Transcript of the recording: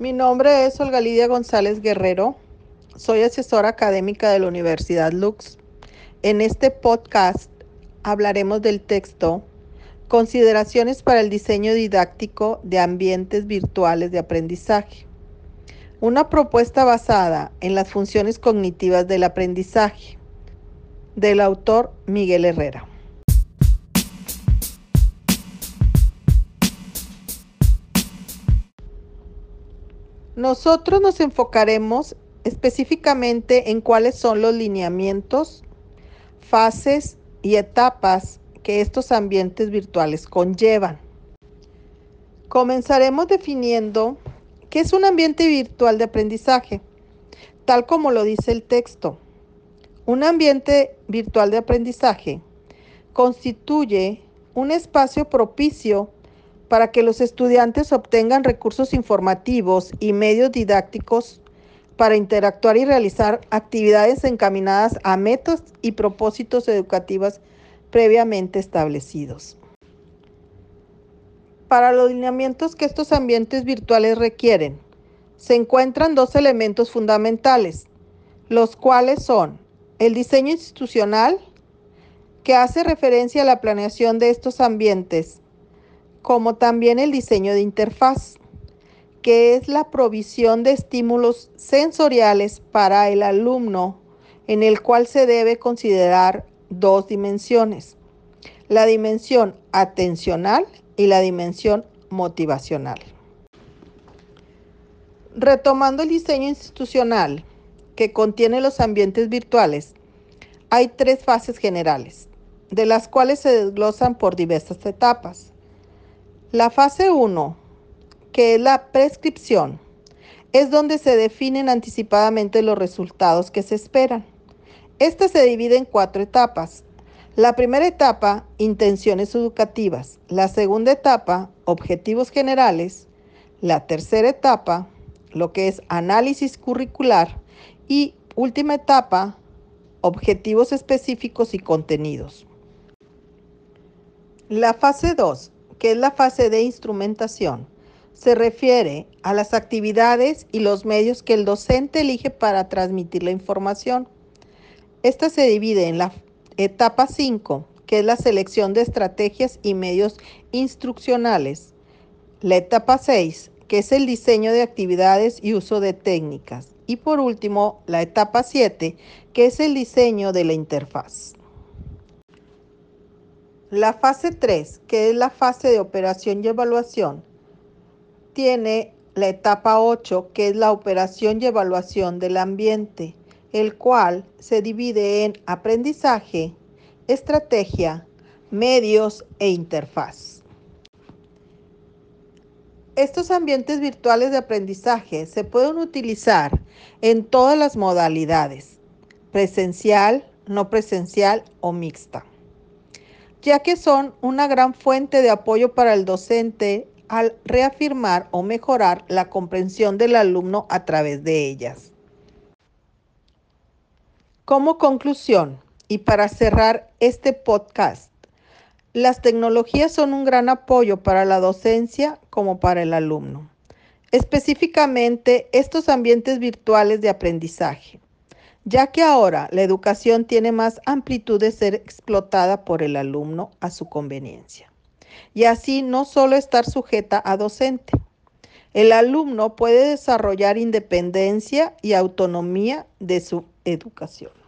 Mi nombre es Olga Lidia González Guerrero. Soy asesora académica de la Universidad Lux. En este podcast hablaremos del texto Consideraciones para el diseño didáctico de ambientes virtuales de aprendizaje. Una propuesta basada en las funciones cognitivas del aprendizaje del autor Miguel Herrera. Nosotros nos enfocaremos específicamente en cuáles son los lineamientos, fases y etapas que estos ambientes virtuales conllevan. Comenzaremos definiendo qué es un ambiente virtual de aprendizaje, tal como lo dice el texto. Un ambiente virtual de aprendizaje constituye un espacio propicio para que los estudiantes obtengan recursos informativos y medios didácticos para interactuar y realizar actividades encaminadas a metas y propósitos educativos previamente establecidos. Para los lineamientos que estos ambientes virtuales requieren, se encuentran dos elementos fundamentales, los cuales son el diseño institucional, que hace referencia a la planeación de estos ambientes como también el diseño de interfaz, que es la provisión de estímulos sensoriales para el alumno, en el cual se debe considerar dos dimensiones, la dimensión atencional y la dimensión motivacional. Retomando el diseño institucional que contiene los ambientes virtuales, hay tres fases generales, de las cuales se desglosan por diversas etapas. La fase 1, que es la prescripción, es donde se definen anticipadamente los resultados que se esperan. Esta se divide en cuatro etapas. La primera etapa, intenciones educativas. La segunda etapa, objetivos generales. La tercera etapa, lo que es análisis curricular. Y última etapa, objetivos específicos y contenidos. La fase 2 que es la fase de instrumentación, se refiere a las actividades y los medios que el docente elige para transmitir la información. Esta se divide en la etapa 5, que es la selección de estrategias y medios instruccionales. La etapa 6, que es el diseño de actividades y uso de técnicas. Y por último, la etapa 7, que es el diseño de la interfaz. La fase 3, que es la fase de operación y evaluación, tiene la etapa 8, que es la operación y evaluación del ambiente, el cual se divide en aprendizaje, estrategia, medios e interfaz. Estos ambientes virtuales de aprendizaje se pueden utilizar en todas las modalidades, presencial, no presencial o mixta ya que son una gran fuente de apoyo para el docente al reafirmar o mejorar la comprensión del alumno a través de ellas. Como conclusión, y para cerrar este podcast, las tecnologías son un gran apoyo para la docencia como para el alumno, específicamente estos ambientes virtuales de aprendizaje ya que ahora la educación tiene más amplitud de ser explotada por el alumno a su conveniencia. Y así no solo estar sujeta a docente. El alumno puede desarrollar independencia y autonomía de su educación.